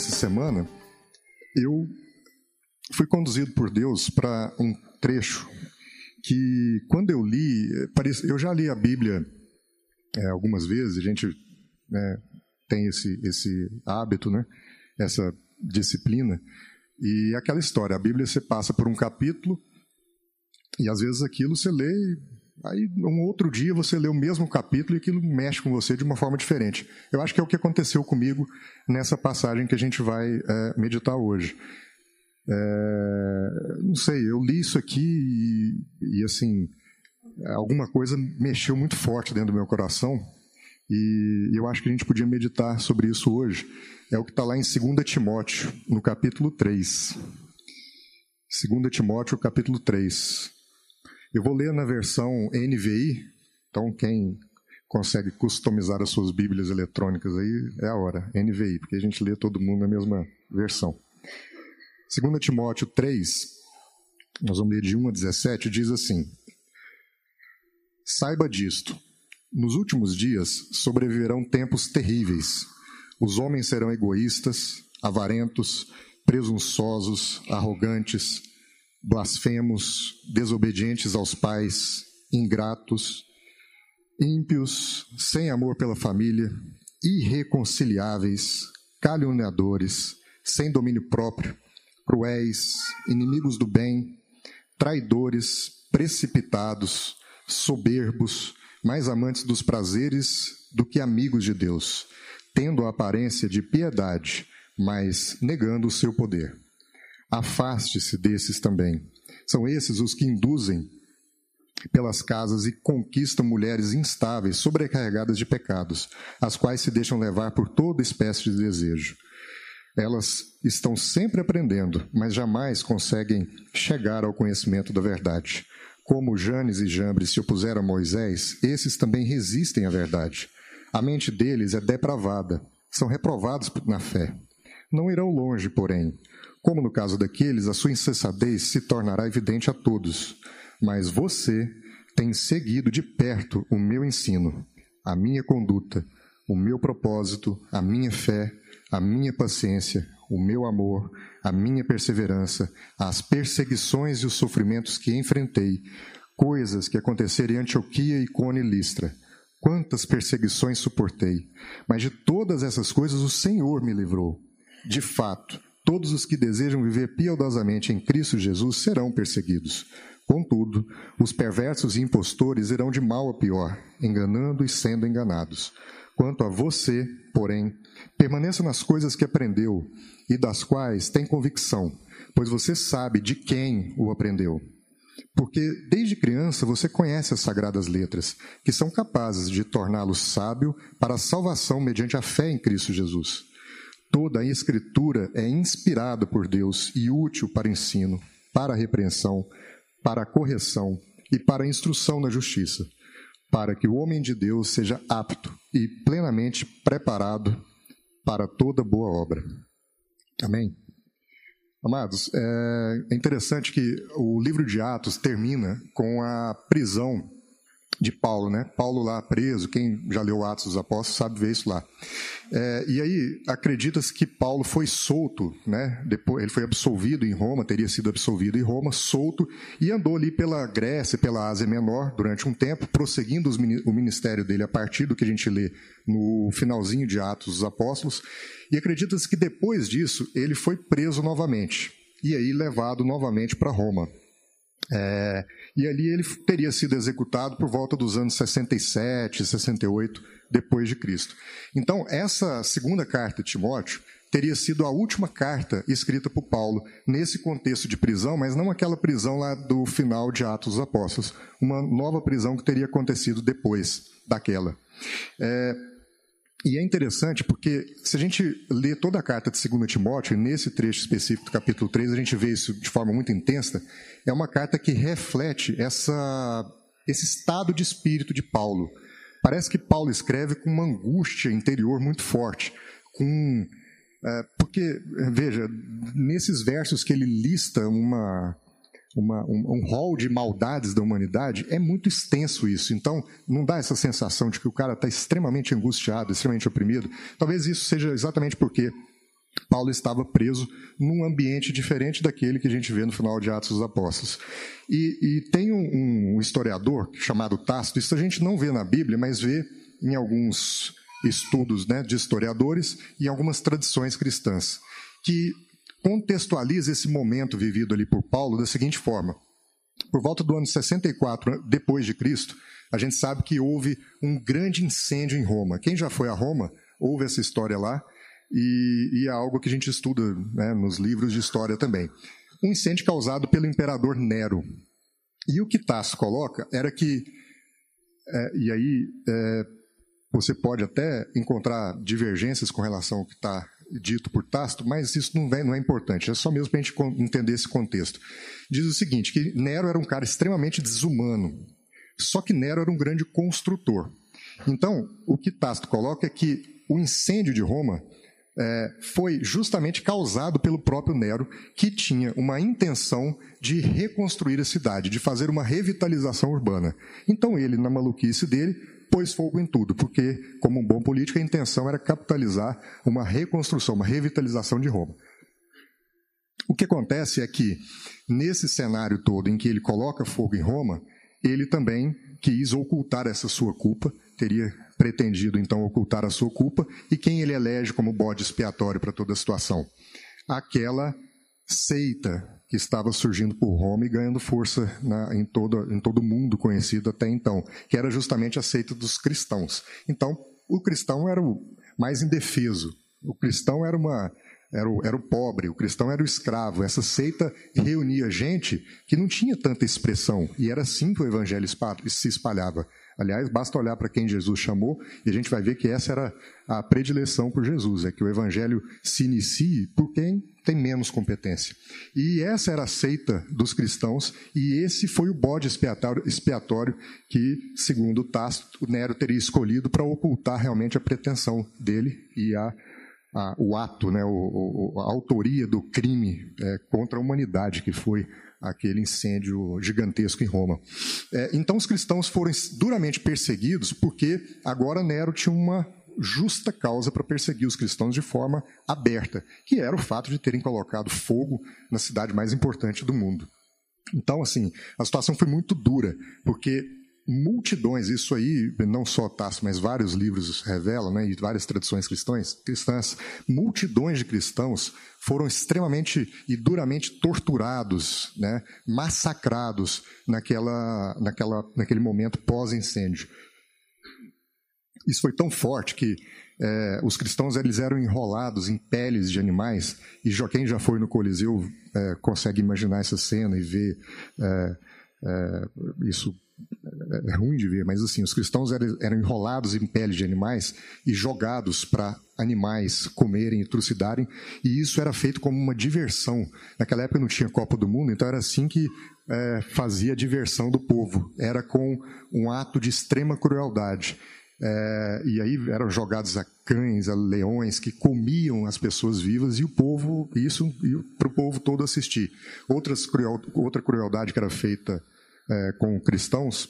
nessa semana, eu fui conduzido por Deus para um trecho que, quando eu li, eu já li a Bíblia é, algumas vezes, a gente né, tem esse, esse hábito, né, essa disciplina, e aquela história, a Bíblia você passa por um capítulo, e às vezes aquilo você lê, aí um outro dia você lê o mesmo capítulo e aquilo mexe com você de uma forma diferente. Eu acho que é o que aconteceu comigo nessa passagem que a gente vai é, meditar hoje. É, não sei, eu li isso aqui e, e, assim, alguma coisa mexeu muito forte dentro do meu coração e eu acho que a gente podia meditar sobre isso hoje. É o que está lá em 2 Timóteo, no capítulo 3. 2 Timóteo, capítulo 3. Eu vou ler na versão NVI, então quem consegue customizar as suas Bíblias eletrônicas aí é a hora, NVI, porque a gente lê todo mundo na mesma versão. 2 Timóteo 3, nós vamos ler de 1 a 17, diz assim: Saiba disto, nos últimos dias sobreviverão tempos terríveis. Os homens serão egoístas, avarentos, presunçosos, arrogantes, blasfemos, desobedientes aos pais, ingratos, ímpios, sem amor pela família, irreconciliáveis, caluniadores, sem domínio próprio cruéis, inimigos do bem, traidores, precipitados, soberbos, mais amantes dos prazeres do que amigos de Deus, tendo a aparência de piedade, mas negando o seu poder. Afaste-se desses também. São esses os que induzem pelas casas e conquistam mulheres instáveis, sobrecarregadas de pecados, as quais se deixam levar por toda espécie de desejo elas estão sempre aprendendo, mas jamais conseguem chegar ao conhecimento da verdade. Como Janes e Jambres se opuseram a Moisés, esses também resistem à verdade. A mente deles é depravada, são reprovados na fé. Não irão longe, porém. Como no caso daqueles, a sua insensatez se tornará evidente a todos. Mas você tem seguido de perto o meu ensino, a minha conduta, o meu propósito, a minha fé a minha paciência, o meu amor, a minha perseverança, as perseguições e os sofrimentos que enfrentei, coisas que aconteceram em Antioquia, Icônia e Listra. Quantas perseguições suportei, mas de todas essas coisas o Senhor me livrou. De fato, todos os que desejam viver piedosamente em Cristo Jesus serão perseguidos. Contudo, os perversos e impostores irão de mal a pior, enganando e sendo enganados. Quanto a você, porém, permaneça nas coisas que aprendeu e das quais tem convicção, pois você sabe de quem o aprendeu. Porque desde criança você conhece as sagradas letras, que são capazes de torná-lo sábio para a salvação mediante a fé em Cristo Jesus. Toda a Escritura é inspirada por Deus e útil para ensino, para repreensão, para correção e para instrução na justiça para que o homem de Deus seja apto e plenamente preparado para toda boa obra. Amém? Amados, é interessante que o livro de Atos termina com a prisão de Paulo, né? Paulo lá preso, quem já leu Atos dos Apóstolos sabe ver isso lá. É, e aí acredita-se que Paulo foi solto, né? Depois ele foi absolvido em Roma, teria sido absolvido em Roma, solto e andou ali pela Grécia, pela Ásia Menor durante um tempo, prosseguindo o ministério dele a partir do que a gente lê no finalzinho de Atos dos Apóstolos. E acredita-se que depois disso ele foi preso novamente e aí levado novamente para Roma. É, e ali ele teria sido executado por volta dos anos 67, 68 depois de Cristo. Então, essa segunda carta de Timóteo teria sido a última carta escrita por Paulo nesse contexto de prisão, mas não aquela prisão lá do final de Atos dos Apóstolos, uma nova prisão que teria acontecido depois daquela. É, e é interessante porque, se a gente lê toda a carta de 2 Timóteo, nesse trecho específico do capítulo 3, a gente vê isso de forma muito intensa, é uma carta que reflete essa, esse estado de espírito de Paulo. Parece que Paulo escreve com uma angústia interior muito forte, com é, porque, veja, nesses versos que ele lista uma, uma, um, um rol de maldades da humanidade, é muito extenso isso. Então, não dá essa sensação de que o cara está extremamente angustiado, extremamente oprimido. Talvez isso seja exatamente porque Paulo estava preso num ambiente diferente daquele que a gente vê no final de Atos dos Apóstolos. E, e tem um, um, historiador chamado Tácito, isso a gente não vê na Bíblia, mas vê em alguns estudos né, de historiadores e algumas tradições cristãs, que contextualiza esse momento vivido ali por Paulo da seguinte forma. Por volta do ano 64 depois de Cristo, a gente sabe que houve um grande incêndio em Roma. Quem já foi a Roma, ouve essa história lá, e, e é algo que a gente estuda né, nos livros de história também. Um incêndio causado pelo imperador Nero. E o que Tasso coloca era que, é, e aí é, você pode até encontrar divergências com relação ao que está dito por Tasto, mas isso não é, não é importante, é só mesmo para a gente entender esse contexto. Diz o seguinte, que Nero era um cara extremamente desumano, só que Nero era um grande construtor. Então, o que Tasto coloca é que o incêndio de Roma é, foi justamente causado pelo próprio Nero, que tinha uma intenção de reconstruir a cidade, de fazer uma revitalização urbana. Então ele, na maluquice dele, pôs fogo em tudo, porque, como um bom político, a intenção era capitalizar uma reconstrução, uma revitalização de Roma. O que acontece é que, nesse cenário todo em que ele coloca fogo em Roma, ele também quis ocultar essa sua culpa, teria pretendido então ocultar a sua culpa, e quem ele elege como bode expiatório para toda a situação? Aquela seita que estava surgindo por Roma e ganhando força na, em, todo, em todo mundo conhecido até então, que era justamente a seita dos cristãos. Então, o cristão era o mais indefeso, o cristão era uma era o, era o pobre, o cristão era o escravo. Essa seita reunia gente que não tinha tanta expressão, e era assim que o evangelho se espalhava. Aliás, basta olhar para quem Jesus chamou e a gente vai ver que essa era a predileção por Jesus, é que o evangelho se inicie por quem tem menos competência. E essa era a seita dos cristãos e esse foi o bode expiatório, expiatório que, segundo Tácito, Nero teria escolhido para ocultar realmente a pretensão dele e a a, o ato, né, o, o, a autoria do crime é, contra a humanidade, que foi aquele incêndio gigantesco em Roma. É, então, os cristãos foram duramente perseguidos porque agora Nero tinha uma justa causa para perseguir os cristãos de forma aberta, que era o fato de terem colocado fogo na cidade mais importante do mundo. Então, assim, a situação foi muito dura, porque multidões, isso aí não só Tasso, mas vários livros revelam, né, e várias tradições cristãs, cristãs, multidões de cristãos foram extremamente e duramente torturados, né, massacrados naquela, naquela, naquele momento pós-incêndio. Isso foi tão forte que é, os cristãos eles eram enrolados em peles de animais, e quem já foi no Coliseu é, consegue imaginar essa cena e ver é isso é, é ruim de ver, mas assim, os cristãos eram, enrolados em peles de animais e jogados para animais comerem e trucidarem, e isso era feito como uma diversão. Naquela época não tinha Copa do Mundo, então era assim que é, fazia a diversão do povo. Era com um ato de extrema crueldade. É, e aí eram jogados a cães, a leões que comiam as pessoas vivas e o povo, isso para o povo todo assistir. Outras cruel, outra crueldade que era feita é, com cristãos,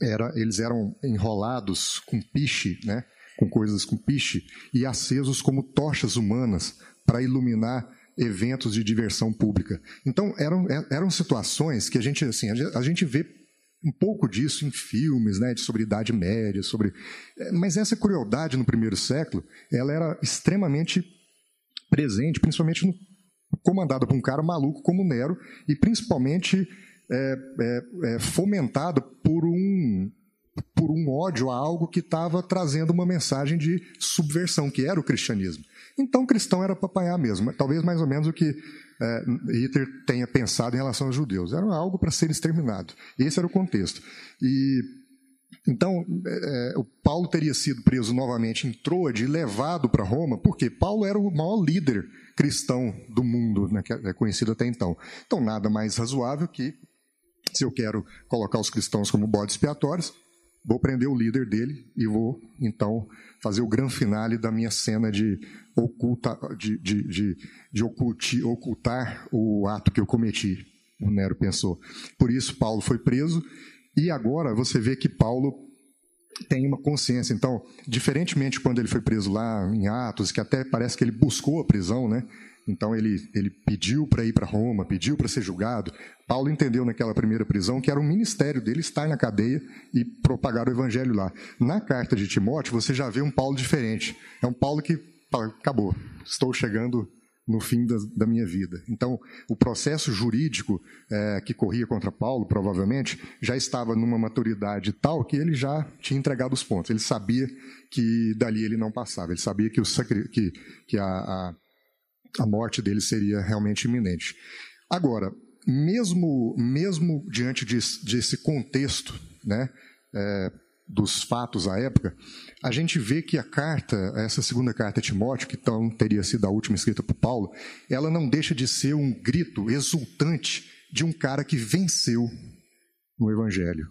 era, eles eram enrolados com piche, né, com coisas com piche, e acesos como tochas humanas para iluminar eventos de diversão pública. Então, eram, é, eram situações que a gente, assim, a gente vê um pouco disso em filmes, né, sobre Idade Média, sobre... É, mas essa crueldade no primeiro século, ela era extremamente presente, principalmente no, comandada por um cara maluco como Nero, e principalmente é, é, é, fomentado por um, por um ódio a algo que estava trazendo uma mensagem de subversão, que era o cristianismo. Então, o cristão era para apanhar mesmo, talvez mais ou menos o que é, Hitler tenha pensado em relação aos judeus. Era algo para ser exterminado. Esse era o contexto. E então, é, é, o Paulo teria sido preso novamente em Troade e levado para Roma, porque Paulo era o maior líder cristão do mundo, né, que é conhecido até então. Então, nada mais razoável que se eu quero colocar os cristãos como bodes expiatórios, vou prender o líder dele e vou, então, fazer o grande finale da minha cena de, oculta, de, de, de, de oculti, ocultar o ato que eu cometi, o Nero pensou. Por isso, Paulo foi preso, e agora você vê que Paulo tem uma consciência. Então, diferentemente quando ele foi preso lá em Atos, que até parece que ele buscou a prisão, né? Então ele, ele pediu para ir para Roma, pediu para ser julgado. Paulo entendeu naquela primeira prisão que era um ministério dele estar na cadeia e propagar o evangelho lá. Na carta de Timóteo, você já vê um Paulo diferente. É um Paulo que acabou, estou chegando no fim da, da, minha vida. Então, o processo jurídico é, que corria contra Paulo, provavelmente, já estava numa maturidade tal que ele já tinha entregado os pontos. Ele sabia que dali ele não passava. Ele sabia que, o, que, que a, a, a morte dele seria realmente iminente. Agora, mesmo, mesmo diante de, desse contexto, né, é, dos fatos à época, a gente vê que a carta, essa segunda carta a Timóteo, que então teria sido a última escrita por Paulo, ela não deixa de ser um grito exultante de um cara que venceu no Evangelho.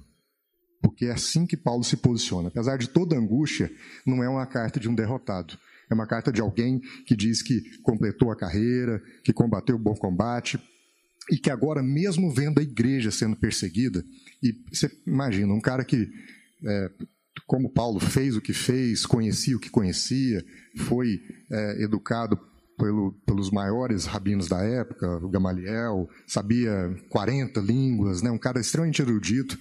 Porque é assim que Paulo se posiciona. Apesar de toda angústia, não é uma carta de um derrotado. É uma carta de alguém que diz que completou a carreira, que combateu o bom combate, e que agora, mesmo vendo a igreja sendo perseguida, e você imagina, um cara que é, como Paulo fez o que fez, conhecia o que conhecia, foi é, educado pelo, pelos maiores rabinos da época, o Gamaliel, sabia 40 línguas, né, um cara extremamente erudito,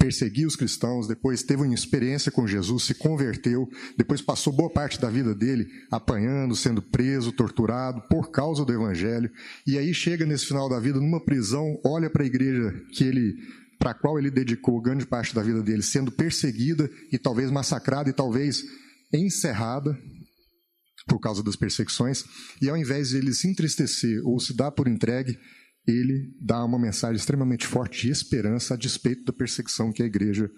perseguia os cristãos, depois teve uma experiência com Jesus, se converteu, depois passou boa parte da vida dele apanhando, sendo preso, torturado por causa do evangelho, e aí chega nesse final da vida numa prisão, olha para a igreja que ele para a qual ele dedicou grande parte da vida dele, sendo perseguida e talvez massacrada e talvez encerrada por causa das perseguições, e ao invés de ele se entristecer ou se dar por entregue, ele dá uma mensagem extremamente forte de esperança a despeito da perseguição que a igreja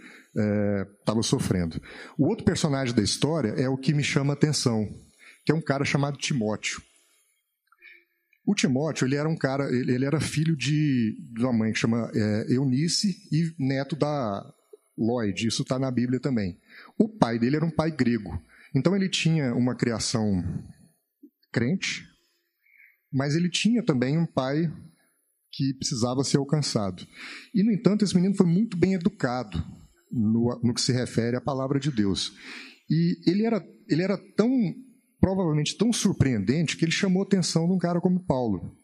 estava é, sofrendo. O outro personagem da história é o que me chama a atenção, que é um cara chamado Timóteo. O Timóteo, ele era um cara, ele, era filho de, de, uma mãe que chama é, Eunice e neto da Lloyd, isso está na Bíblia também. O pai dele era um pai grego, então ele tinha uma criação crente, mas ele tinha também um pai que precisava ser alcançado. E, no entanto, esse menino foi muito bem educado no, no que se refere à palavra de Deus. E ele era, ele era tão provavelmente tão surpreendente que ele chamou a atenção de um cara como Paulo.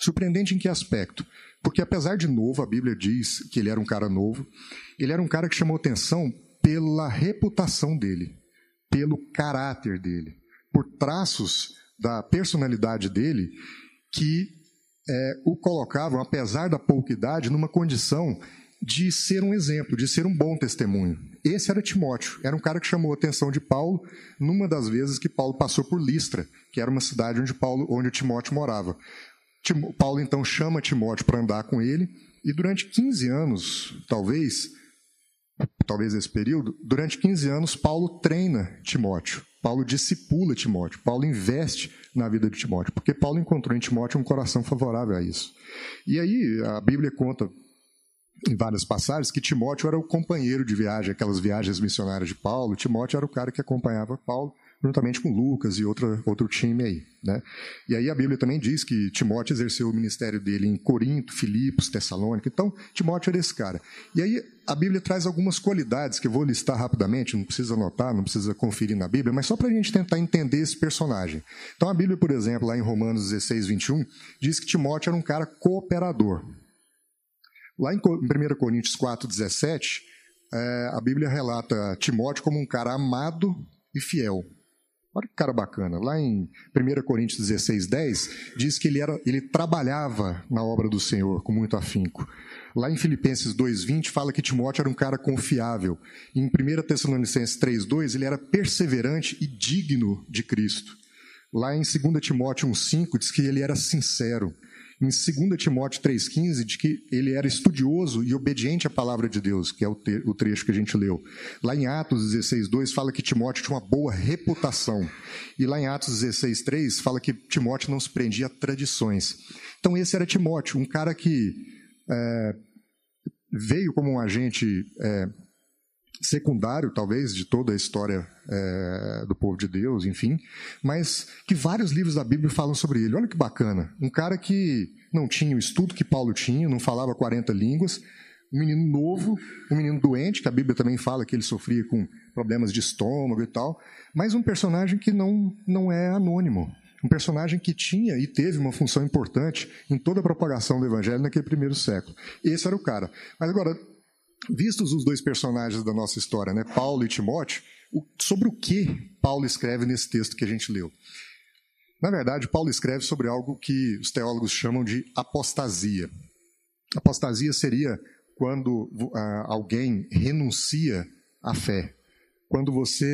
Surpreendente em que aspecto? Porque apesar de novo, a Bíblia diz que ele era um cara novo, ele era um cara que chamou atenção pela reputação dele, pelo caráter dele, por traços da personalidade dele que é, o colocavam, apesar da pouca idade, numa condição de ser um exemplo, de ser um bom testemunho. Esse era Timóteo, era um cara que chamou a atenção de Paulo numa das vezes que Paulo passou por Listra, que era uma cidade onde Paulo, onde Timóteo morava. Paulo então chama Timóteo para andar com ele e durante 15 anos, talvez, talvez esse período, durante 15 anos Paulo treina Timóteo. Paulo discipula Timóteo, Paulo investe na vida de Timóteo, porque Paulo encontrou em Timóteo um coração favorável a isso. E aí a Bíblia conta em várias passagens que Timóteo era o companheiro de viagem, aquelas viagens missionárias de Paulo. Timóteo era o cara que acompanhava Paulo, juntamente com Lucas e outra, outro time aí. Né? E aí a Bíblia também diz que Timóteo exerceu o ministério dele em Corinto, Filipos, Tessalônica. Então, Timóteo era esse cara. E aí a Bíblia traz algumas qualidades que eu vou listar rapidamente, não precisa anotar, não precisa conferir na Bíblia, mas só para a gente tentar entender esse personagem. Então a Bíblia, por exemplo, lá em Romanos 16, 21, diz que Timóteo era um cara cooperador. Lá em 1 Coríntios 4, 17, é, a Bíblia relata Timóteo como um cara amado e fiel. Olha que cara bacana. Lá em 1 Coríntios 16, 10, diz que ele, era, ele trabalhava na obra do Senhor com muito afinco. Lá em Filipenses 2,20 fala que Timóteo era um cara confiável. Em 1 Tessalonicenses 3,2 ele era perseverante e digno de Cristo. Lá em 2 Timóteo 1,5 diz que ele era sincero em 2 Timóteo 3,15, de que ele era estudioso e obediente à palavra de Deus, que é o, trecho que a gente leu. Lá em Atos 16,2 fala que Timóteo tinha uma boa reputação. E lá em Atos 16,3 fala que Timóteo não se prendia a tradições. Então esse era Timóteo, um cara que é, veio como um agente é, secundário, talvez, de toda a história é, do povo de Deus, enfim, mas que vários livros da Bíblia falam sobre ele. Olha que bacana. Um cara que não tinha o estudo que Paulo tinha, não falava 40 línguas, Um menino novo, um menino doente, que a Bíblia também fala que ele sofria com problemas de estômago e tal, mas um personagem que não, não é anônimo. Um personagem que tinha e teve uma função importante em toda a propagação do evangelho naquele primeiro século. Esse era o cara. Mas agora, vistos os dois personagens da nossa história, né, Paulo e Timóteo, sobre o que Paulo escreve nesse texto que a gente leu? Na verdade, Paulo escreve sobre algo que os teólogos chamam de apostasia. Apostasia seria quando uh, alguém renuncia à fé. Quando você.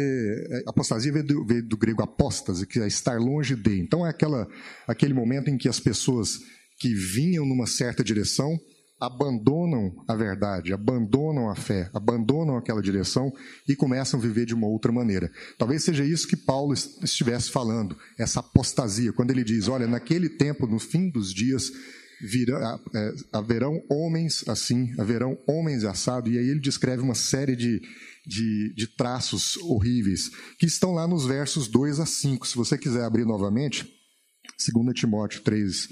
Eh, apostasia veio do, veio do grego apóstase, que é estar longe de. Então é aquela, aquele momento em que as pessoas que vinham numa certa direção abandonam a verdade, abandonam a fé, abandonam aquela direção e começam a viver de uma outra maneira. Talvez seja isso que Paulo estivesse falando, essa apostasia, quando ele diz: olha, naquele tempo, no fim dos dias, é, haverão homens assim, haverão homens assados, e aí ele descreve uma série de, de, de, traços horríveis, que estão lá nos versos 2 a 5. Se você quiser abrir novamente, 2 Timóteo 3,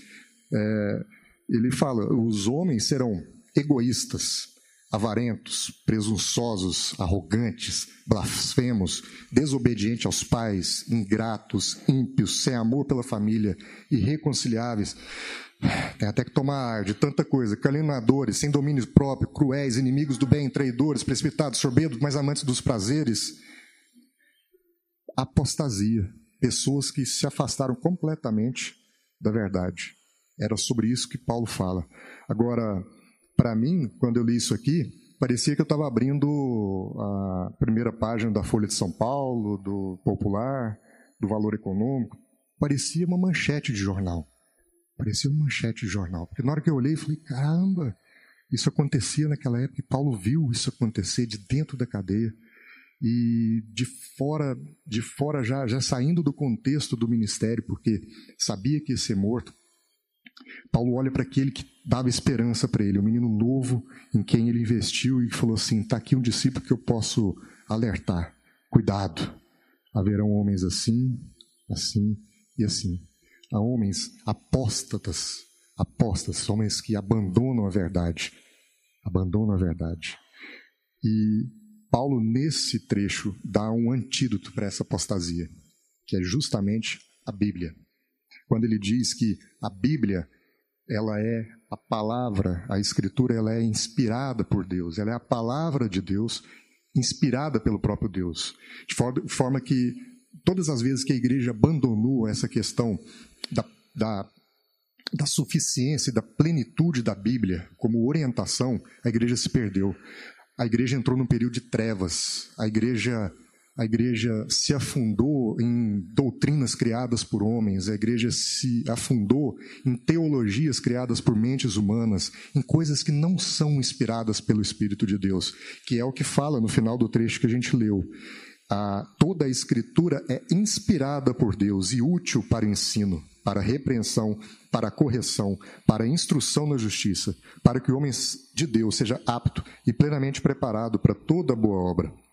é, ele fala: os homens serão egoístas, avarentos, presunçosos, arrogantes, blasfemos, desobedientes aos pais, ingratos, ímpios, sem amor pela família, irreconciliáveis tem até que tomar ar de tanta coisa. Caluniadores, sem domínio próprio, cruéis, inimigos do bem, traidores, precipitados, sorbedos, mas amantes dos prazeres. Apostasia. Pessoas que se afastaram completamente da verdade. Era sobre isso que Paulo fala. Agora, para mim, quando eu li isso aqui, parecia que eu estava abrindo a primeira página da Folha de São Paulo, do Popular, do Valor Econômico. Parecia uma manchete de jornal. Parecia uma manchete de jornal. Porque na hora que eu olhei, eu falei: caramba, isso acontecia naquela época. E Paulo viu isso acontecer de dentro da cadeia. E de fora, de fora já, já saindo do contexto do ministério, porque sabia que ia ser morto. Paulo olha para aquele que dava esperança para ele, um menino novo em quem ele investiu e falou assim: está aqui um discípulo que eu posso alertar. Cuidado, haverão homens assim, assim e assim a homens apóstatas, apóstatas, homens que abandonam a verdade, abandonam a verdade. E Paulo, nesse trecho, dá um antídoto para essa apostasia, que é justamente a Bíblia. Quando ele diz que a Bíblia, ela é a palavra, a Escritura, ela é inspirada por Deus, ela é a palavra de Deus, inspirada pelo próprio Deus. De forma que todas as vezes que a igreja abandonou essa questão da, da, da suficiência da plenitude da Bíblia como orientação, a igreja se perdeu. A igreja entrou num período de trevas. A igreja a igreja se afundou em doutrinas criadas por homens, a igreja se afundou em teologias criadas por mentes humanas, em coisas que não são inspiradas pelo Espírito de Deus, que é o que fala no final do trecho que a gente leu a, toda a Escritura é inspirada por Deus e útil para ensino, para repreensão, para correção, para instrução na justiça, para que o homem de Deus seja apto e plenamente preparado para toda boa obra.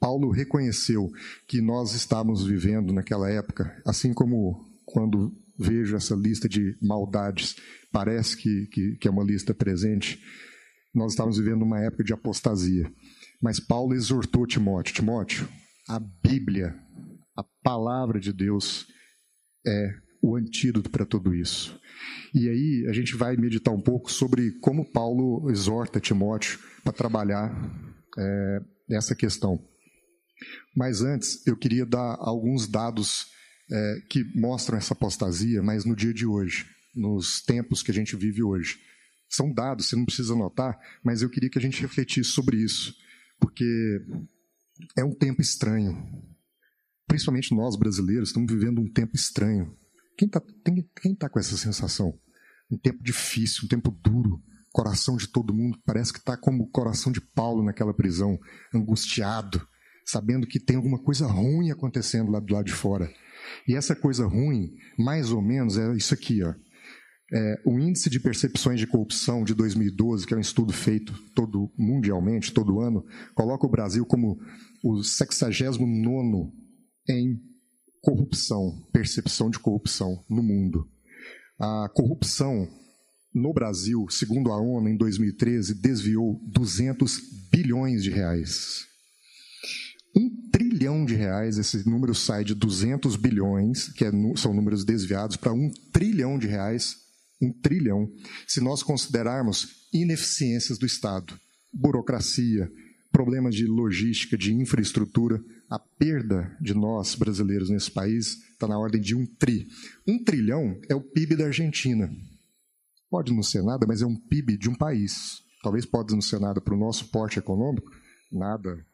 Paulo reconheceu que nós estávamos vivendo naquela época, assim como quando vejo essa lista de maldades, parece que, que, que é uma lista presente, nós estávamos vivendo uma época de apostasia. Mas Paulo exortou Timóteo: Timóteo, a Bíblia, a palavra de Deus, é o antídoto para tudo isso. E aí a gente vai meditar um pouco sobre como Paulo exorta Timóteo para trabalhar é, essa questão. Mas antes, eu queria dar alguns dados é, que mostram essa apostasia, mas no dia de hoje, nos tempos que a gente vive hoje. São dados, você não precisa anotar, mas eu queria que a gente refletisse sobre isso porque é um tempo estranho. Principalmente nós brasileiros estamos vivendo um tempo estranho. Quem está quem tá com essa sensação? Um tempo difícil, um tempo duro. Coração de todo mundo parece que está como o coração de Paulo naquela prisão, angustiado, sabendo que tem alguma coisa ruim acontecendo lá do lado de fora. E essa coisa ruim, mais ou menos, é isso aqui, ó. É, o índice de percepções de corrupção de 2012, que é um estudo feito todo mundialmente, todo ano, coloca o Brasil como o 69 em corrupção, percepção de corrupção no mundo. A corrupção no Brasil, segundo a ONU, em 2013, desviou 200 bilhões de reais. Um trilhão de reais, esse número sai de 200 bilhões, que é, são números desviados, para um trilhão de reais, um trilhão, se nós considerarmos ineficiências do Estado, burocracia, problemas de logística, de infraestrutura, a perda de nós brasileiros nesse país está na ordem de um tri. Um trilhão é o PIB da Argentina. Pode não ser nada, mas é um PIB de um país. Talvez pode não ser nada para o nosso porte econômico, nada,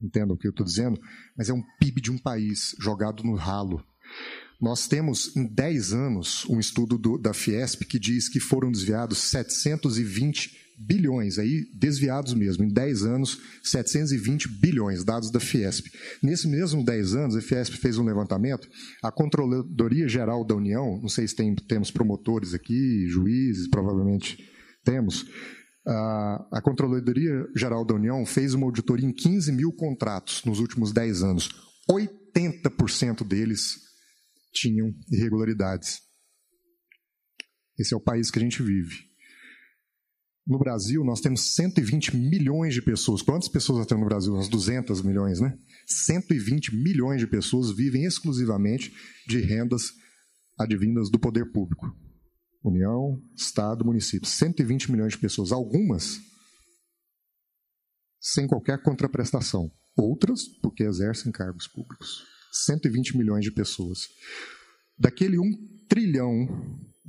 entendam o que eu estou dizendo, mas é um PIB de um país jogado no ralo. Nós temos em 10 anos um estudo do, da Fiesp que diz que foram desviados 720 bilhões, aí desviados mesmo, em 10 anos, 720 bilhões, dados da Fiesp. Nesse mesmo 10 anos, a Fiesp fez um levantamento, a Controladoria Geral da União, não sei se tem, temos promotores aqui, juízes, provavelmente temos, a Controladoria Geral da União fez uma auditoria em 15 mil contratos nos últimos 10 anos. 80% deles tinham irregularidades. Esse é o país que a gente vive. No Brasil, nós temos 120 milhões de pessoas. Quantas pessoas nós temos no Brasil? Umas 200 milhões, né? 120 milhões de pessoas vivem exclusivamente de rendas advindas do poder público. União, Estado, município. 120 milhões de pessoas. Algumas sem qualquer contraprestação. Outras porque exercem cargos públicos. 120 milhões de pessoas. Daquele um trilhão,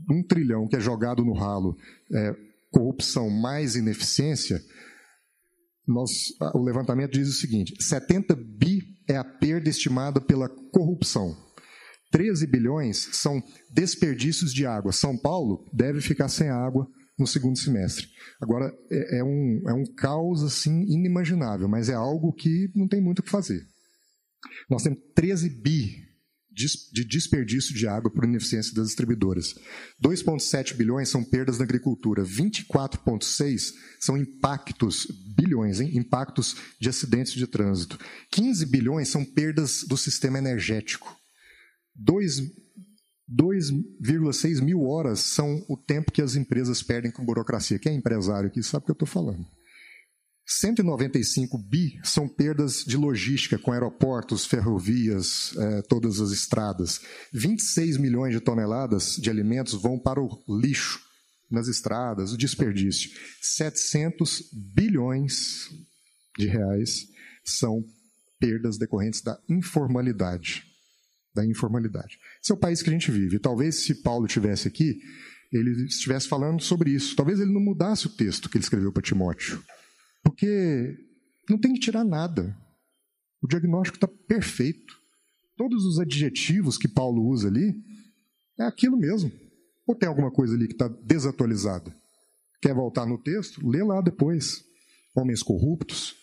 um trilhão que é jogado no ralo, é, corrupção mais ineficiência, nós, o levantamento diz o seguinte: 70 bi é a perda estimada pela corrupção. 13 bilhões são desperdícios de água. São Paulo deve ficar sem água no segundo semestre. Agora, é, é, um, é um caos assim inimaginável, mas é algo que não tem muito o que fazer. Nós temos 13 bi de desperdício de água por ineficiência das distribuidoras. 2,7 bilhões são perdas na agricultura, 24,6 são impactos, bilhões, hein? impactos de acidentes de trânsito. 15 bilhões são perdas do sistema energético. 2,6 mil horas são o tempo que as empresas perdem com burocracia. Quem é empresário aqui sabe o que eu estou falando. 195 bi são perdas de logística com aeroportos, ferrovias, eh, todas as estradas. 26 milhões de toneladas de alimentos vão para o lixo nas estradas, o desperdício. 700 bilhões de reais são perdas decorrentes da informalidade. Da informalidade. Esse é o país que a gente vive. Talvez se Paulo tivesse aqui, ele estivesse falando sobre isso. Talvez ele não mudasse o texto que ele escreveu para Timóteo. Porque não tem que tirar nada. O diagnóstico está perfeito. Todos os adjetivos que Paulo usa ali é aquilo mesmo. Ou tem alguma coisa ali que está desatualizada? Quer voltar no texto? Lê lá depois. Homens corruptos,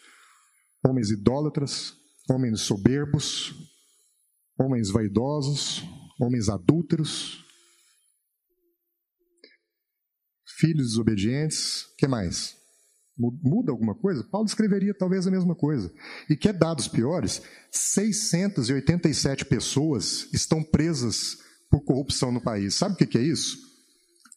homens idólatras, homens soberbos, homens vaidosos, homens adúlteros, filhos desobedientes, que mais? Muda alguma coisa? Paulo escreveria talvez a mesma coisa. E quer dados piores? 687 pessoas estão presas por corrupção no país. Sabe o que é isso?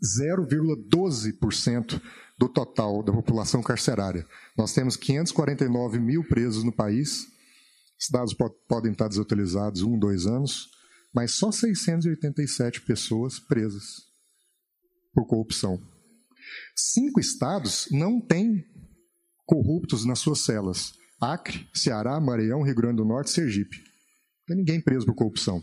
0,12% do total da população carcerária. Nós temos 549 mil presos no país. Esses dados podem estar desatualizados um, dois anos, mas só 687 pessoas presas por corrupção. Cinco estados não têm corruptos nas suas celas: Acre, Ceará, Maranhão, Rio Grande do Norte, Sergipe. Não tem ninguém preso por corrupção.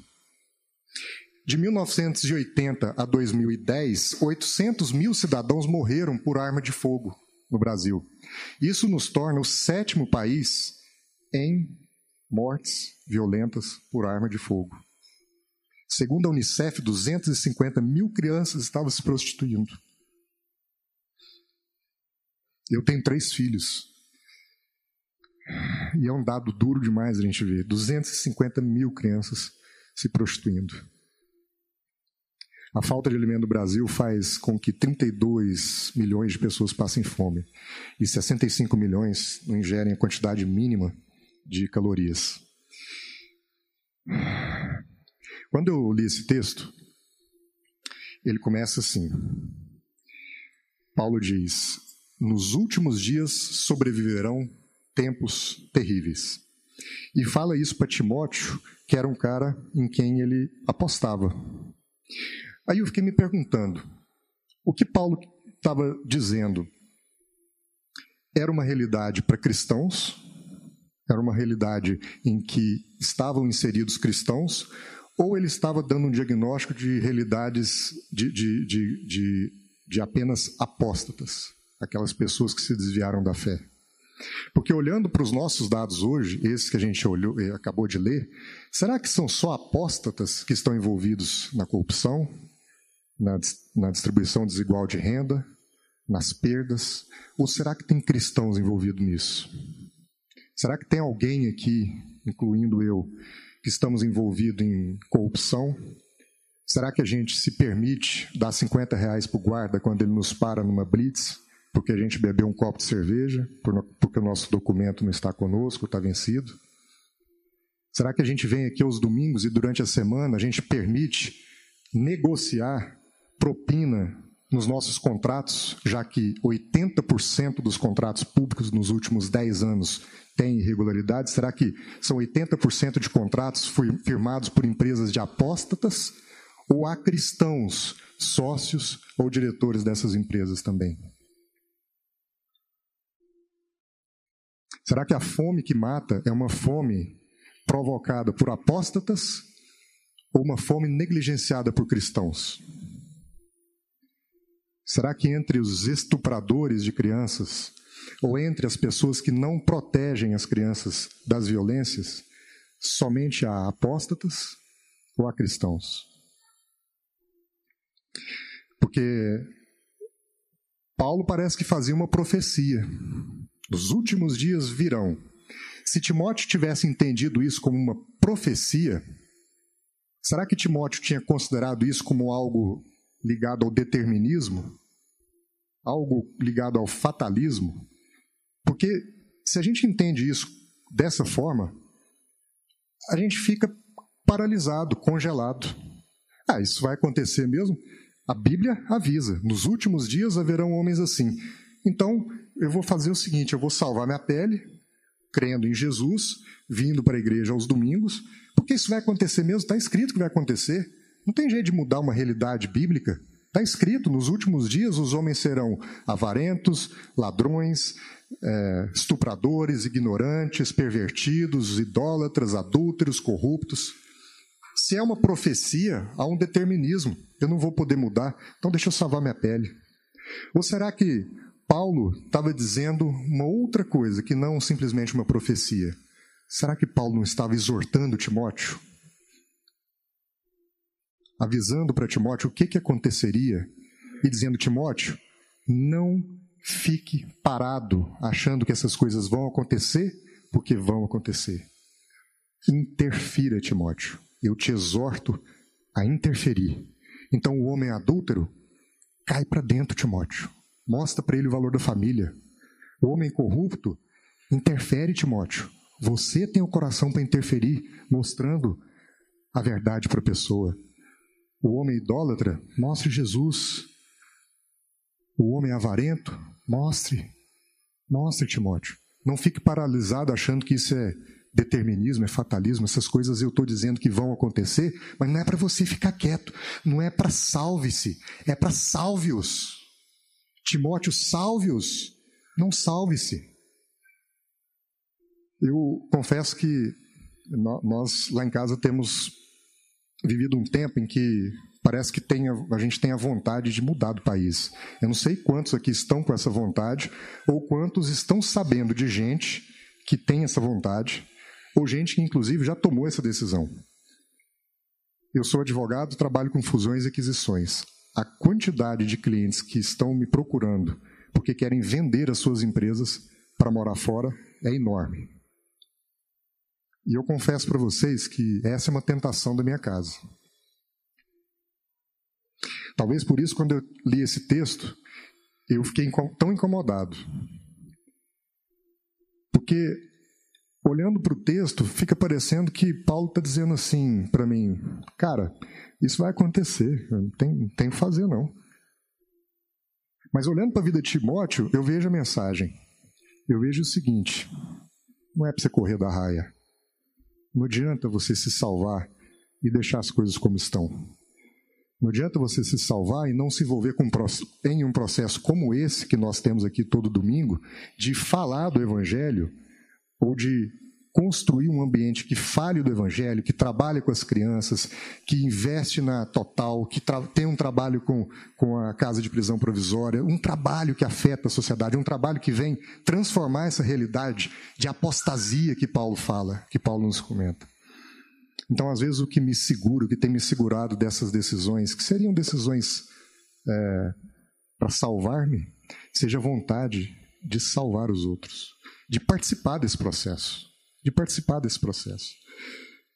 De 1980 a 2010, 800 mil cidadãos morreram por arma de fogo no Brasil. Isso nos torna o sétimo país em mortes violentas por arma de fogo. Segundo a Unicef, 250 mil crianças estavam se prostituindo. Eu tenho três filhos. E é um dado duro demais a gente ver. 250 mil crianças se prostituindo. A falta de alimento no Brasil faz com que 32 milhões de pessoas passem fome. E 65 milhões não ingerem a quantidade mínima de calorias. Quando eu li esse texto, ele começa assim: Paulo diz: nos últimos dias sobreviverão tempos terríveis. E fala isso para Timóteo, que era um cara em quem ele apostava. Aí eu fiquei me perguntando: o que Paulo estava dizendo era uma realidade para cristãos, era uma realidade em que estavam inseridos cristãos, ou ele estava dando um diagnóstico de realidades de, de, de, de, de apenas apóstatas, aquelas pessoas que se desviaram da fé? Porque olhando para os nossos dados hoje, esses que a gente olhou, eh, acabou de ler, será que são só apóstatas que estão envolvidos na corrupção, na, na distribuição desigual de renda, nas perdas? Ou será que tem cristãos envolvidos nisso? Será que tem alguém aqui, incluindo eu, que estamos envolvidos em corrupção? Será que a gente se permite dar 50 reais para o guarda quando ele nos para numa blitz? Porque a gente bebeu um copo de cerveja, porque o nosso documento não está conosco, está vencido? Será que a gente vem aqui aos domingos e durante a semana a gente permite negociar propina nos nossos contratos, já que 80% dos contratos públicos nos últimos 10 anos têm irregularidades? Será que são 80% de contratos firmados por empresas de apóstatas? Ou há cristãos, sócios ou diretores dessas empresas também? Será que a fome que mata é uma fome provocada por apóstatas ou uma fome negligenciada por cristãos? Será que entre os estupradores de crianças ou entre as pessoas que não protegem as crianças das violências, somente há apóstatas ou há cristãos? Porque Paulo parece que fazia uma profecia os últimos dias virão. Se Timóteo tivesse entendido isso como uma profecia, será que Timóteo tinha considerado isso como algo ligado ao determinismo? Algo ligado ao fatalismo? Porque se a gente entende isso dessa forma, a gente fica paralisado, congelado. Ah, isso vai acontecer mesmo? A Bíblia avisa: nos últimos dias haverão homens assim. Então, eu vou fazer o seguinte: eu vou salvar minha pele, crendo em Jesus, vindo para a igreja aos domingos, porque isso vai acontecer mesmo, está escrito que vai acontecer. Não tem jeito de mudar uma realidade bíblica. Está escrito: nos últimos dias os homens serão avarentos, ladrões, é, estupradores, ignorantes, pervertidos, idólatras, adúlteros, corruptos. Se é uma profecia, há um determinismo. Eu não vou poder mudar, então deixa eu salvar minha pele. Ou será que Paulo estava dizendo uma outra coisa que não simplesmente uma profecia. Será que Paulo não estava exortando Timóteo? Avisando para Timóteo o que, que aconteceria e dizendo: Timóteo, não fique parado achando que essas coisas vão acontecer, porque vão acontecer. Interfira, Timóteo. Eu te exorto a interferir. Então, o homem adúltero cai para dentro, Timóteo Mostra para ele o valor da família. O homem corrupto interfere, Timóteo. Você tem o coração para interferir, mostrando a verdade para a pessoa. O homem idólatra, mostre Jesus. O homem avarento, mostre. Mostre, Timóteo. Não fique paralisado achando que isso é determinismo, é fatalismo, essas coisas eu estou dizendo que vão acontecer, mas não é para você ficar quieto, não é para salve-se, é para salve-os. Timóteo, salve-os, não salve-se. Eu confesso que nós lá em casa temos vivido um tempo em que parece que tem, a gente tem a vontade de mudar do país. Eu não sei quantos aqui estão com essa vontade, ou quantos estão sabendo de gente que tem essa vontade, ou gente que inclusive já tomou essa decisão. Eu sou advogado, trabalho com fusões e aquisições a quantidade de clientes que estão me procurando porque querem vender as suas empresas para morar fora é enorme. E eu confesso para vocês que essa é uma tentação da minha casa. Talvez por isso, quando eu li esse texto, eu fiquei tão incomodado. Porque, olhando para o texto, fica parecendo que Paulo está dizendo assim para mim: cara, isso vai acontecer, não tem, tem que fazer não. Mas olhando para a vida de Timóteo, eu vejo a mensagem. Eu vejo o seguinte: não é para você correr da raia. Não adianta você se salvar e deixar as coisas como estão. Não adianta você se salvar e não se envolver com, em um processo como esse que nós temos aqui todo domingo, de falar do Evangelho ou de construir um ambiente que fale do Evangelho, que trabalhe com as crianças, que investe na total, que tem um trabalho com, com a casa de prisão provisória, um trabalho que afeta a sociedade, um trabalho que vem transformar essa realidade de apostasia que Paulo fala, que Paulo nos comenta. Então, às vezes, o que me segura, o que tem me segurado dessas decisões, que seriam decisões é, para salvar-me, seja a vontade de salvar os outros, de participar desse processo de participar desse processo.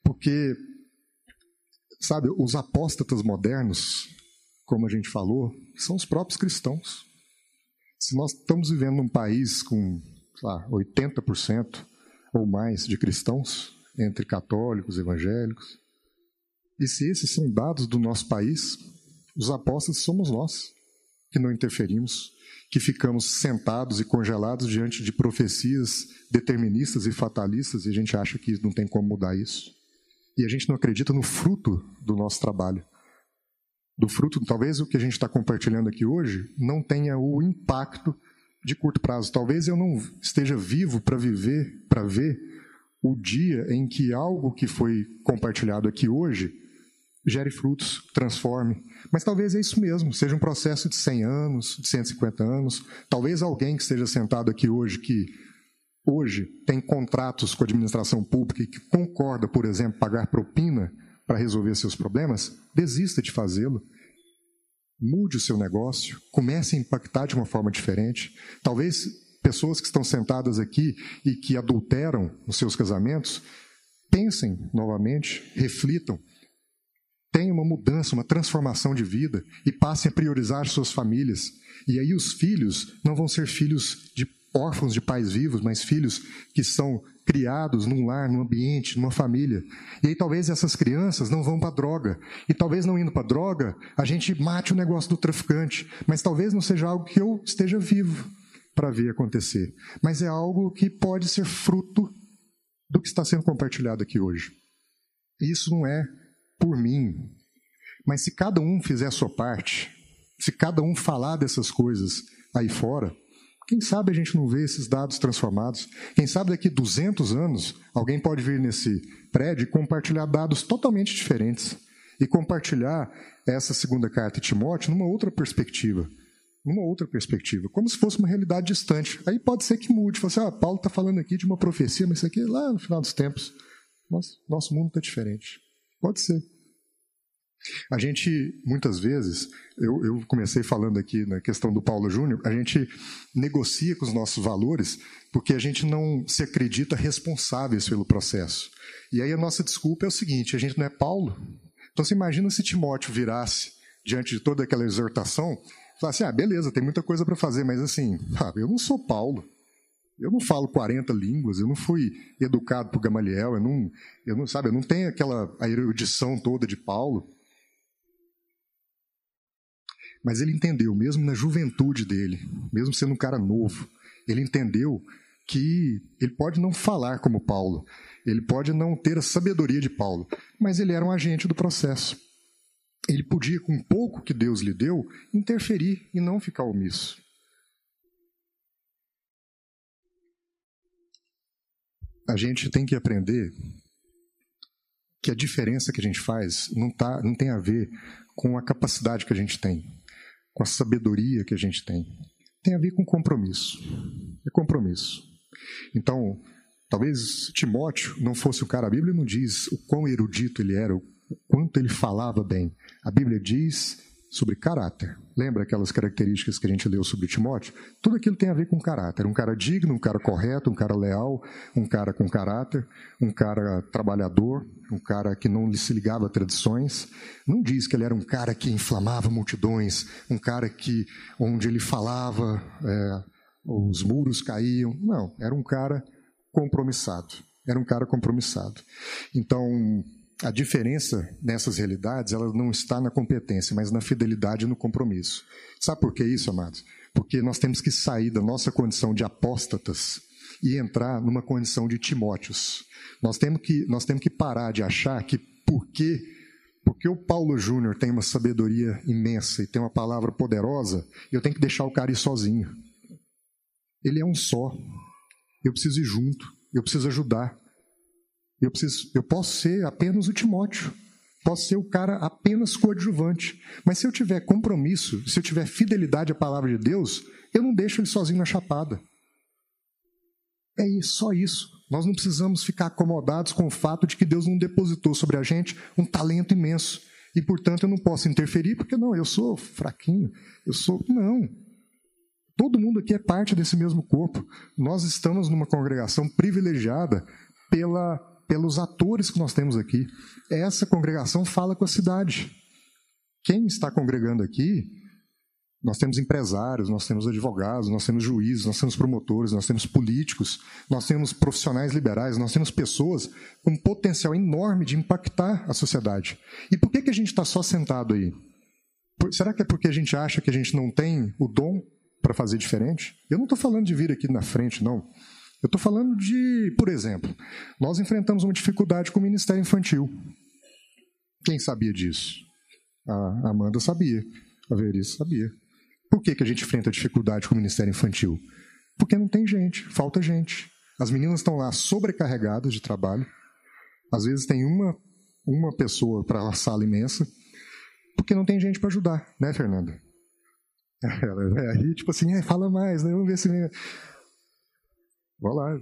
Porque, sabe, os apóstatas modernos, como a gente falou, são os próprios cristãos. Se nós estamos vivendo num país com lá, 80% ou mais de cristãos, entre católicos, evangélicos, e se esses são dados do nosso país, os apóstolos somos nós que não interferimos, que ficamos sentados e congelados diante de profecias deterministas e fatalistas e a gente acha que não tem como mudar isso. E a gente não acredita no fruto do nosso trabalho. Do fruto, talvez o que a gente está compartilhando aqui hoje não tenha o impacto de curto prazo. Talvez eu não esteja vivo para viver, para ver o dia em que algo que foi compartilhado aqui hoje gere frutos, transforme. Mas talvez é isso mesmo, seja um processo de 100 anos, de 150 anos. Talvez alguém que esteja sentado aqui hoje, que hoje tem contratos com a administração pública e que concorda, por exemplo, pagar propina para resolver seus problemas, desista de fazê-lo. Mude o seu negócio, comece a impactar de uma forma diferente. Talvez pessoas que estão sentadas aqui e que adulteram os seus casamentos, pensem novamente, reflitam tenham uma mudança, uma transformação de vida e passem a priorizar suas famílias. E aí os filhos não vão ser filhos de órfãos de pais vivos, mas filhos que são criados num lar, num ambiente, numa família. E aí talvez essas crianças não vão para droga. E talvez não indo para droga, a gente mate o negócio do traficante, mas talvez não seja algo que eu esteja vivo para ver acontecer, mas é algo que pode ser fruto do que está sendo compartilhado aqui hoje. Isso não é por mim. Mas se cada um fizer a sua parte, se cada um falar dessas coisas aí fora, quem sabe a gente não vê esses dados transformados? Quem sabe daqui 200 anos alguém pode vir nesse prédio e compartilhar dados totalmente diferentes e compartilhar essa segunda carta de Timóteo numa outra perspectiva, numa outra perspectiva, como se fosse uma realidade distante. Aí pode ser que mude, fale assim, ah, Paulo está falando aqui de uma profecia, mas isso aqui é lá no final dos tempos. Nosso, nosso mundo está diferente. Pode ser. A gente, muitas vezes, eu, eu, comecei falando aqui na questão do Paulo Júnior, a gente negocia com os nossos valores porque a gente não se acredita responsáveis pelo processo. E aí a nossa desculpa é o seguinte: a gente não é Paulo. Então você imagina se Timóteo virasse diante de toda aquela exortação, falasse: ah, beleza, tem muita coisa para fazer, mas assim, ah, eu não sou Paulo. Eu não falo 40 línguas, eu não fui educado por Gamaliel, eu não, eu não, sabe, eu não tenho aquela erudição toda de Paulo. Mas ele entendeu, mesmo na juventude dele, mesmo sendo um cara novo, ele entendeu que ele pode não falar como Paulo, ele pode não ter a sabedoria de Paulo, mas ele era um agente do processo. Ele podia, com pouco que Deus lhe deu, interferir e não ficar omisso. A gente tem que aprender que a diferença que a gente faz não, tá, não tem a ver com a capacidade que a gente tem, com a sabedoria que a gente tem. Tem a ver com compromisso. É compromisso. Então, talvez Timóteo não fosse o cara, a Bíblia não diz o quão erudito ele era, o quanto ele falava bem. A Bíblia diz sobre caráter. Lembra aquelas características que a gente leu sobre Timóteo? Tudo aquilo tem a ver com caráter. Um cara digno, um cara correto, um cara leal, um cara com caráter, um cara trabalhador, um cara que não se ligava a tradições. Não diz que ele era um cara que inflamava multidões, um cara que onde ele falava é, os muros caíam. Não, era um cara compromissado. Era um cara compromissado. Então, a diferença nessas realidades, ela não está na competência, mas na fidelidade e no compromisso. Sabe por que isso, amados? Porque nós temos que sair da nossa condição de apóstatas e entrar numa condição de Timóteos. Nós temos que, nós temos que parar de achar que porque, porque o Paulo Júnior tem uma sabedoria imensa e tem uma palavra poderosa, eu tenho que deixar o cara ir sozinho. Ele é um só. Eu preciso ir junto, eu preciso ajudar. Eu, preciso, eu posso ser apenas o Timóteo. Posso ser o cara apenas coadjuvante. Mas se eu tiver compromisso, se eu tiver fidelidade à palavra de Deus, eu não deixo ele sozinho na chapada. É isso, só isso. Nós não precisamos ficar acomodados com o fato de que Deus não depositou sobre a gente um talento imenso. E, portanto, eu não posso interferir, porque não, eu sou fraquinho, eu sou. Não. Todo mundo aqui é parte desse mesmo corpo. Nós estamos numa congregação privilegiada pela pelos atores que nós temos aqui. Essa congregação fala com a cidade. Quem está congregando aqui, nós temos empresários, nós temos advogados, nós temos juízes, nós temos promotores, nós temos políticos, nós temos profissionais liberais, nós temos pessoas com um potencial enorme de impactar a sociedade. E por que, que a gente está só sentado aí? Será que é porque a gente acha que a gente não tem o dom para fazer diferente? Eu não estou falando de vir aqui na frente, não. Eu estou falando de, por exemplo, nós enfrentamos uma dificuldade com o Ministério Infantil. Quem sabia disso? A Amanda sabia, a Verice sabia. Por que, que a gente enfrenta dificuldade com o Ministério Infantil? Porque não tem gente, falta gente. As meninas estão lá sobrecarregadas de trabalho. Às vezes tem uma, uma pessoa para a sala imensa, porque não tem gente para ajudar, né, Fernanda? Ela é aí, tipo assim, fala mais, né? Vamos ver se. Vou lá.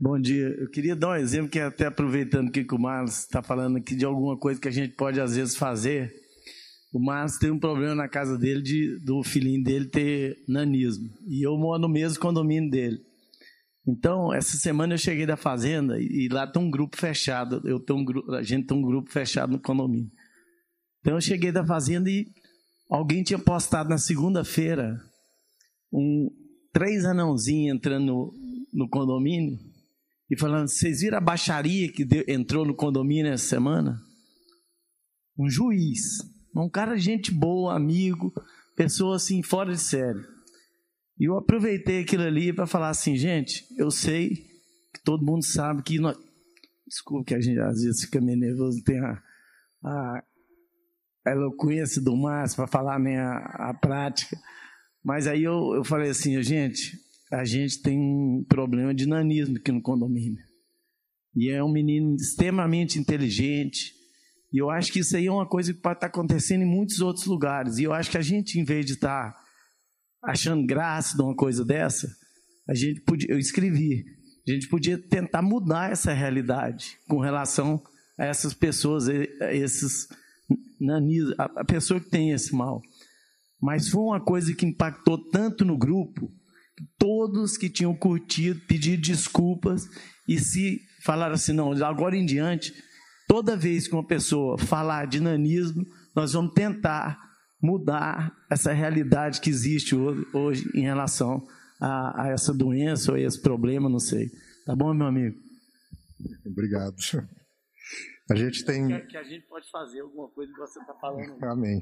Bom dia. Eu queria dar um exemplo que até aproveitando que o Marlos está falando aqui de alguma coisa que a gente pode às vezes fazer. O Marlos tem um problema na casa dele de, do filhinho dele ter nanismo. E eu moro no mesmo condomínio dele. Então, essa semana eu cheguei da fazenda e, lá tem um grupo fechado. Eu tenho um grupo, a gente tem um grupo fechado no condomínio. Então eu cheguei da fazenda e alguém tinha postado na segunda-feira um, três anãozinhos entrando no, no condomínio e falando: vocês viram a baixaria que deu, entrou no condomínio essa semana? Um juiz, um cara gente boa, amigo, pessoa assim, fora de série. E eu aproveitei aquilo ali para falar assim, gente, eu sei que todo mundo sabe que nós... Desculpa que a gente às vezes fica meio nervoso, tem a, a, eloquência do Márcio para falar né, a, a prática. Mas aí eu, eu falei assim, gente, a gente tem um problema de nanismo aqui no condomínio. E é um menino extremamente inteligente. E eu acho que isso aí é uma coisa que pode estar acontecendo em muitos outros lugares. E eu acho que a gente, em vez de estar achando graça de uma coisa dessa, a gente podia, eu escrevi, a gente podia tentar mudar essa realidade com relação a essas pessoas, a esses nanismo, a pessoa que tem esse mal. Mas foi uma coisa que impactou tanto no grupo, todos que tinham curtido pediram desculpas e se falaram assim, não, agora em diante, toda vez que uma pessoa falar de nanismo, nós vamos tentar mudar essa realidade que existe hoje, em relação a, a, essa doença ou a esse problema, não sei. Tá bom, meu amigo? Obrigado. A gente tem. Que, que a gente pode fazer alguma coisa que você está falando. Amém.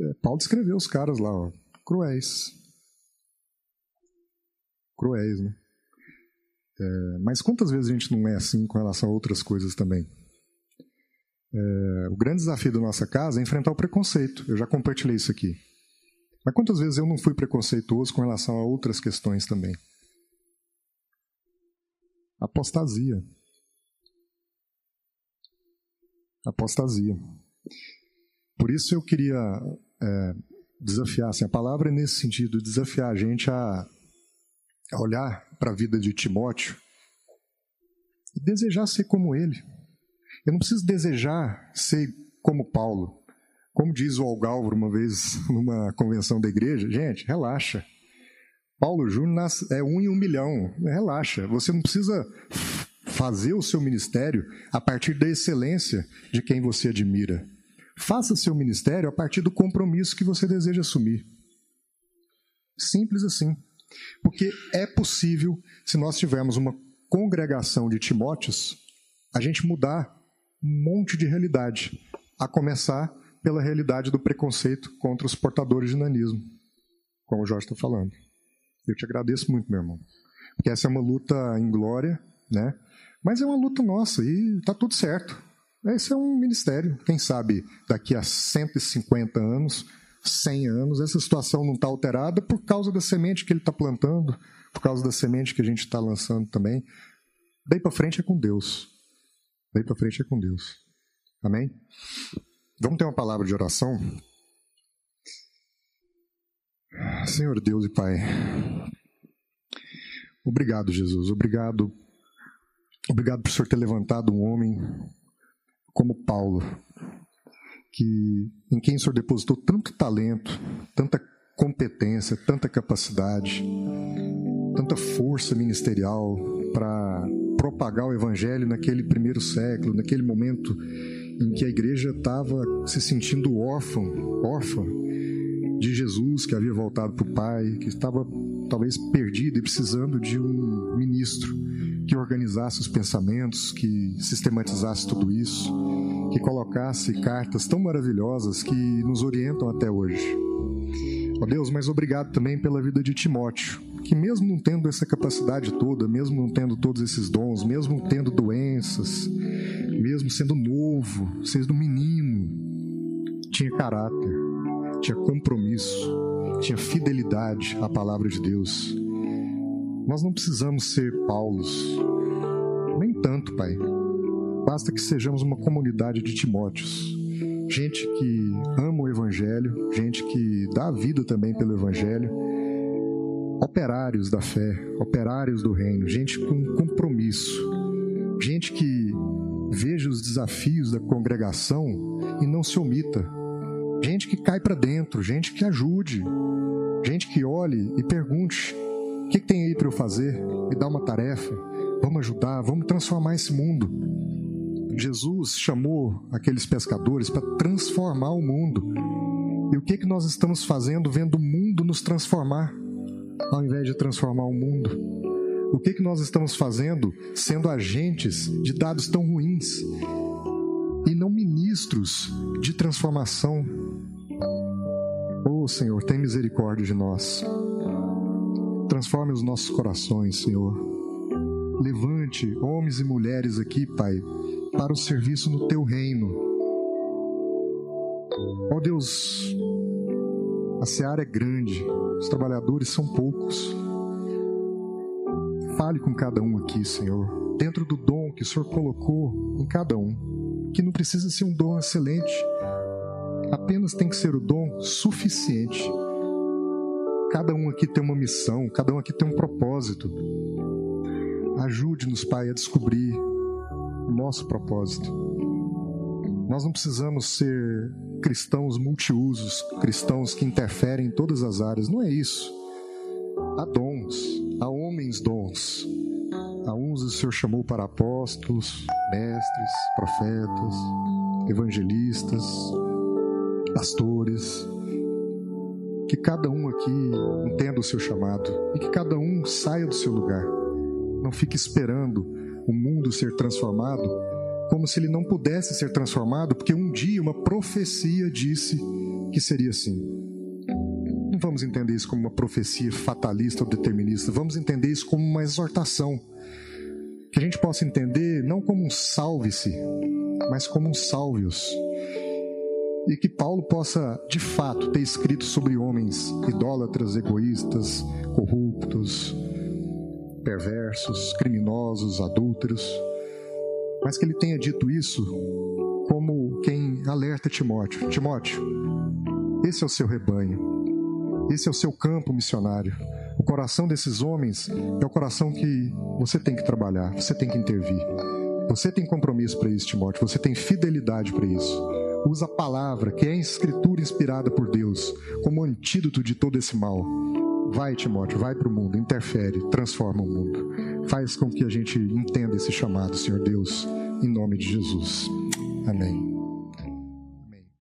É, Paulo descreveu os caras lá, ó, cruéis. Cruéis, né? É, mas quantas vezes a gente não é assim com relação a outras coisas também? É, o grande desafio da nossa casa é enfrentar o preconceito. Eu já compartilhei isso aqui. Mas quantas vezes eu não fui preconceituoso com relação a outras questões também? Apostasia. Apostasia. Por isso eu queria é, desafiar, assim, a palavra é nesse sentido, desafiar a gente a, a olhar para a vida de Timóteo e desejar ser como ele. Eu não preciso desejar ser como Paulo. Como diz o Algalvro uma vez numa convenção da igreja, gente, relaxa. Paulo Júnior é um em um milhão. Relaxa. Você não precisa fazer o seu ministério a partir da excelência de quem você admira. Faça seu ministério a partir do compromisso que você deseja assumir. Simples assim. Porque é possível, se nós tivermos uma congregação de Timóteos, a gente mudar um monte de realidade, a começar pela realidade do preconceito contra os portadores de nanismo, como o Jorge está falando. Eu te agradeço muito, meu irmão, porque essa é uma luta em glória, né? Mas é uma luta nossa e está tudo certo. Esse é um ministério. Quem sabe daqui a 150 anos, 100 anos, essa situação não está alterada por causa da semente que ele está plantando, por causa da semente que a gente está lançando também. Daí para frente é com Deus. Daí para frente é com Deus. Amém? Vamos ter uma palavra de oração? Senhor Deus e Pai, obrigado, Jesus. Obrigado Obrigado por o Senhor ter levantado um homem como Paulo, que em quem o Senhor depositou tanto talento, tanta competência, tanta capacidade, tanta força ministerial para propagar o evangelho naquele primeiro século, naquele momento em que a igreja estava se sentindo órfã, órfã de Jesus que havia voltado para o Pai, que estava talvez perdido e precisando de um ministro que organizasse os pensamentos, que sistematizasse tudo isso, que colocasse cartas tão maravilhosas que nos orientam até hoje. Ó oh Deus, mas obrigado também pela vida de Timóteo, que mesmo não tendo essa capacidade toda, mesmo não tendo todos esses dons, mesmo tendo doenças, mesmo sendo novo, sendo menino, tinha caráter, tinha compromisso, tinha fidelidade à palavra de Deus nós não precisamos ser Paulos, nem tanto, Pai. Basta que sejamos uma comunidade de Timóteos, gente que ama o Evangelho, gente que dá a vida também pelo Evangelho, operários da fé, operários do reino, gente com compromisso, gente que veja os desafios da congregação e não se omita, gente que cai para dentro, gente que ajude, gente que olhe e pergunte o que, que tem aí para eu fazer? Me dá uma tarefa. Vamos ajudar, vamos transformar esse mundo. Jesus chamou aqueles pescadores para transformar o mundo. E o que, que nós estamos fazendo vendo o mundo nos transformar, ao invés de transformar o mundo? O que, que nós estamos fazendo sendo agentes de dados tão ruins e não ministros de transformação? Oh Senhor, tem misericórdia de nós. Transforme os nossos corações, Senhor. Levante homens e mulheres aqui, Pai, para o serviço no teu reino. Ó oh, Deus, a seara é grande, os trabalhadores são poucos. Fale com cada um aqui, Senhor, dentro do dom que o Senhor colocou em cada um, que não precisa ser um dom excelente, apenas tem que ser o dom suficiente Cada um aqui tem uma missão, cada um aqui tem um propósito. Ajude-nos, Pai, a descobrir o nosso propósito. Nós não precisamos ser cristãos multiusos, cristãos que interferem em todas as áreas. Não é isso. Há dons, há homens dons. A uns o Senhor chamou para apóstolos, mestres, profetas, evangelistas, pastores que cada um aqui entenda o seu chamado e que cada um saia do seu lugar. Não fique esperando o mundo ser transformado como se ele não pudesse ser transformado, porque um dia uma profecia disse que seria assim. Não vamos entender isso como uma profecia fatalista ou determinista, vamos entender isso como uma exortação. Que a gente possa entender não como um salve-se, mas como um salve-os e que Paulo possa, de fato, ter escrito sobre homens idólatras, egoístas, corruptos, perversos, criminosos, adúlteros, mas que ele tenha dito isso como quem alerta Timóteo: Timóteo, esse é o seu rebanho, esse é o seu campo missionário. O coração desses homens é o coração que você tem que trabalhar, você tem que intervir. Você tem compromisso para isso, Timóteo, você tem fidelidade para isso usa a palavra, que é a escritura inspirada por Deus, como antídoto de todo esse mal. Vai, Timóteo, vai para o mundo, interfere, transforma o mundo. Faz com que a gente entenda esse chamado, Senhor Deus, em nome de Jesus. Amém.